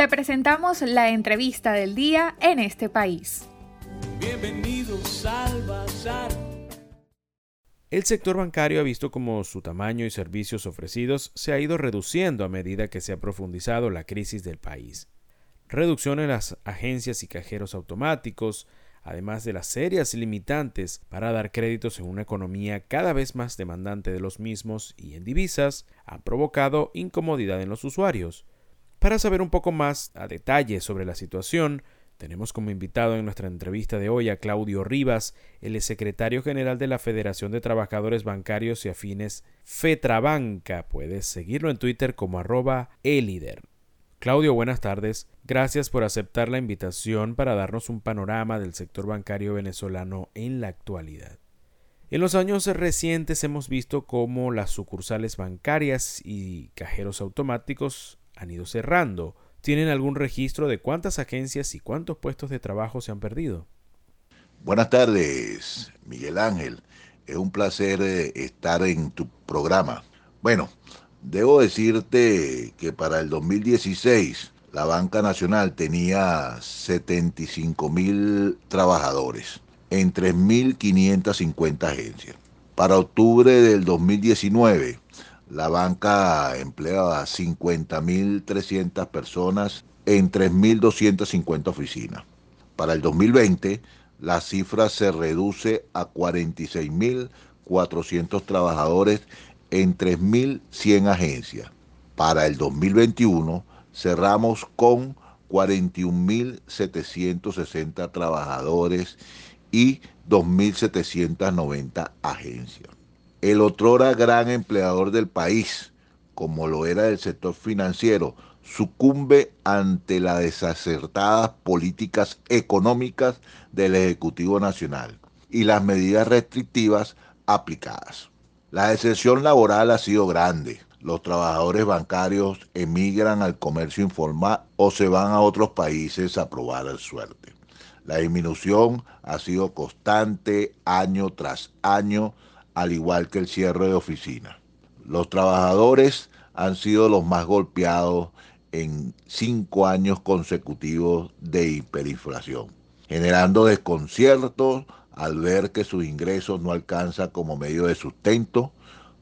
Te presentamos la entrevista del día en este país. Bienvenidos al Bazar. El sector bancario ha visto como su tamaño y servicios ofrecidos se ha ido reduciendo a medida que se ha profundizado la crisis del país. Reducción en las agencias y cajeros automáticos, además de las serias limitantes para dar créditos en una economía cada vez más demandante de los mismos y en divisas, ha provocado incomodidad en los usuarios. Para saber un poco más a detalle sobre la situación, tenemos como invitado en nuestra entrevista de hoy a Claudio Rivas, el secretario general de la Federación de Trabajadores Bancarios y Afines FETRABANCA. Puedes seguirlo en Twitter como arroba elider. Claudio, buenas tardes. Gracias por aceptar la invitación para darnos un panorama del sector bancario venezolano en la actualidad. En los años recientes hemos visto cómo las sucursales bancarias y cajeros automáticos han ido cerrando. ¿Tienen algún registro de cuántas agencias y cuántos puestos de trabajo se han perdido? Buenas tardes, Miguel Ángel. Es un placer eh, estar en tu programa. Bueno, Debo decirte que para el 2016 la banca nacional tenía 75 mil trabajadores en 3.550 agencias. Para octubre del 2019 la banca empleaba 50.300 personas en 3.250 oficinas. Para el 2020 la cifra se reduce a 46.400 trabajadores en 3.100 agencias. Para el 2021 cerramos con 41.760 trabajadores y 2.790 agencias. El otrora gran empleador del país, como lo era el sector financiero, sucumbe ante las desacertadas políticas económicas del Ejecutivo Nacional y las medidas restrictivas aplicadas. La deserción laboral ha sido grande. Los trabajadores bancarios emigran al comercio informal o se van a otros países a probar suerte. La disminución ha sido constante año tras año, al igual que el cierre de oficinas. Los trabajadores han sido los más golpeados en cinco años consecutivos de hiperinflación, generando desconciertos al ver que sus ingresos no alcanzan como medio de sustento,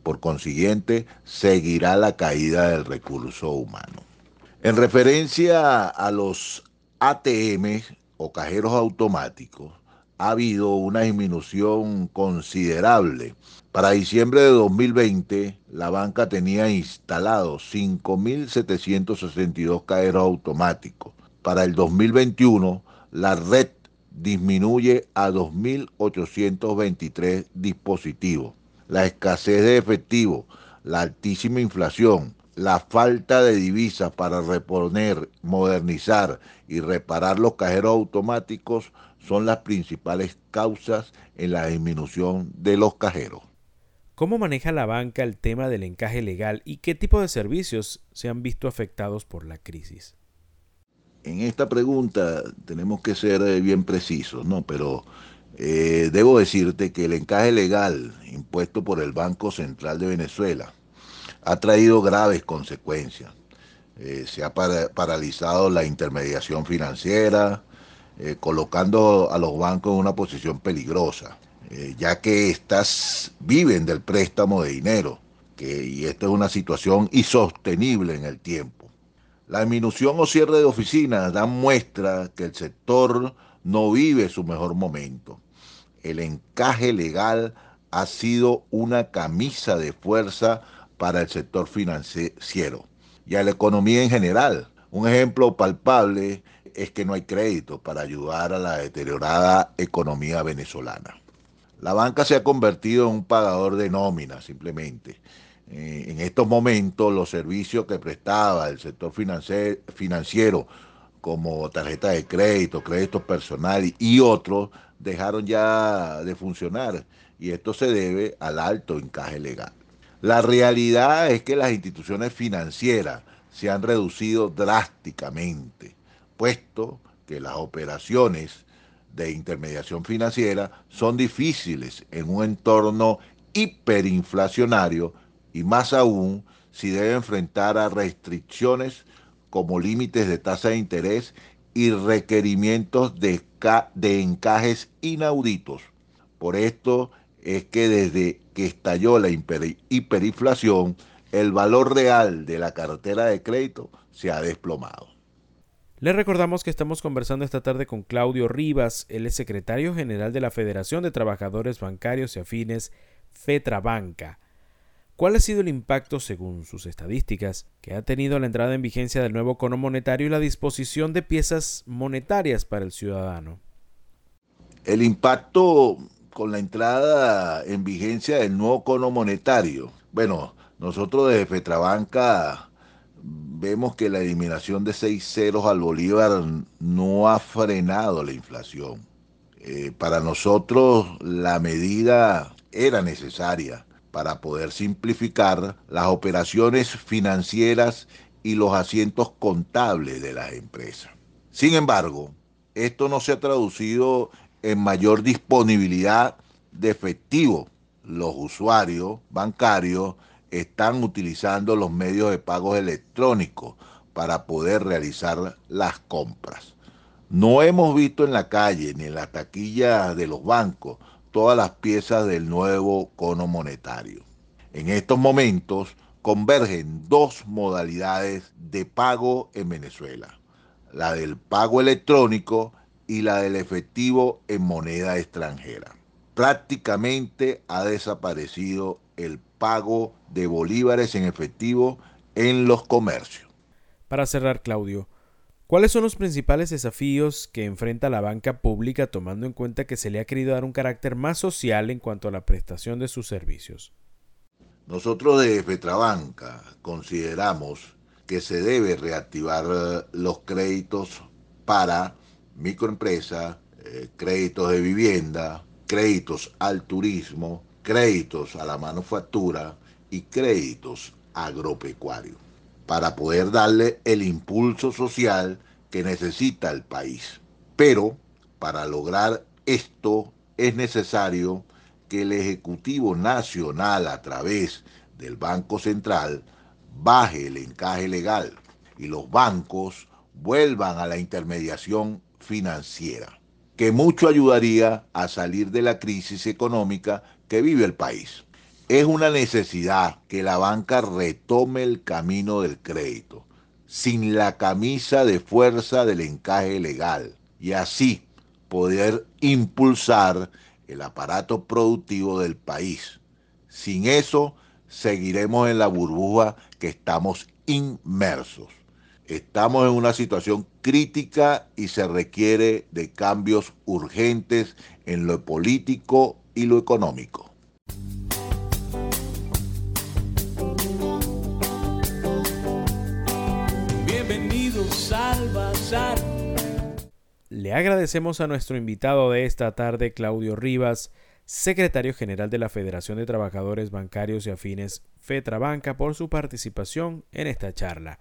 por consiguiente, seguirá la caída del recurso humano. En referencia a los ATM o cajeros automáticos, ha habido una disminución considerable. Para diciembre de 2020, la banca tenía instalados 5.762 cajeros automáticos. Para el 2021, la red disminuye a 2.823 dispositivos. La escasez de efectivo, la altísima inflación, la falta de divisas para reponer, modernizar y reparar los cajeros automáticos son las principales causas en la disminución de los cajeros. ¿Cómo maneja la banca el tema del encaje legal y qué tipo de servicios se han visto afectados por la crisis? en esta pregunta tenemos que ser eh, bien precisos, ¿no? Pero eh, debo decirte que el encaje legal impuesto por el Banco Central de Venezuela ha traído graves consecuencias. Eh, se ha paralizado la intermediación financiera, colocando a los bancos en una posición peligrosa, ya que estas viven del préstamo de dinero, que, y esta es una situación insostenible en el tiempo. La disminución o cierre de oficinas dan muestra que el sector no vive su mejor momento. El encaje legal ha sido una camisa de fuerza para el sector financiero y a la economía en general. Un ejemplo palpable es que no hay crédito para ayudar a la deteriorada economía venezolana. La banca se ha convertido en un pagador de nómina simplemente eh, en estos momentos los servicios que prestaba el sector financiero, como tarjeta de crédito, créditos personales y otros, dejaron ya de funcionar y esto se debe al alto encaje legal. La realidad es que las instituciones financieras se han reducido drásticamente, puesto que las operaciones de intermediación financiera son difíciles en un entorno hiperinflacionario y más aún si debe enfrentar a restricciones como límites de tasa de interés y requerimientos de, de encajes inauditos. Por esto es que desde que estalló la hiperinflación, el valor real de la cartera de crédito se ha desplomado. Le recordamos que estamos conversando esta tarde con Claudio Rivas, el es secretario general de la Federación de Trabajadores Bancarios y Afines, FETRABANCA. ¿Cuál ha sido el impacto, según sus estadísticas, que ha tenido la entrada en vigencia del nuevo cono monetario y la disposición de piezas monetarias para el ciudadano? El impacto con la entrada en vigencia del nuevo cono monetario. Bueno, nosotros desde Fetrabanca vemos que la eliminación de seis ceros al Bolívar no ha frenado la inflación. Eh, para nosotros la medida era necesaria para poder simplificar las operaciones financieras y los asientos contables de las empresas. Sin embargo, esto no se ha traducido en mayor disponibilidad de efectivo. Los usuarios bancarios están utilizando los medios de pagos electrónicos para poder realizar las compras. No hemos visto en la calle ni en las taquillas de los bancos todas las piezas del nuevo cono monetario. En estos momentos convergen dos modalidades de pago en Venezuela, la del pago electrónico y la del efectivo en moneda extranjera. Prácticamente ha desaparecido el pago de bolívares en efectivo en los comercios. Para cerrar, Claudio, ¿cuáles son los principales desafíos que enfrenta la banca pública tomando en cuenta que se le ha querido dar un carácter más social en cuanto a la prestación de sus servicios? Nosotros de Petrabanca consideramos que se debe reactivar eh, los créditos para microempresas, eh, créditos de vivienda, créditos al turismo, créditos a la manufactura y créditos agropecuarios, para poder darle el impulso social que necesita el país. Pero para lograr esto es necesario que el Ejecutivo Nacional a través del Banco Central baje el encaje legal y los bancos vuelvan a la intermediación financiera, que mucho ayudaría a salir de la crisis económica que vive el país. Es una necesidad que la banca retome el camino del crédito, sin la camisa de fuerza del encaje legal, y así poder impulsar el aparato productivo del país. Sin eso, seguiremos en la burbuja que estamos inmersos. Estamos en una situación crítica y se requiere de cambios urgentes en lo político y lo económico. Bienvenidos al Bazar. Le agradecemos a nuestro invitado de esta tarde, Claudio Rivas, secretario general de la Federación de Trabajadores Bancarios y Afines FETRABANCA, por su participación en esta charla.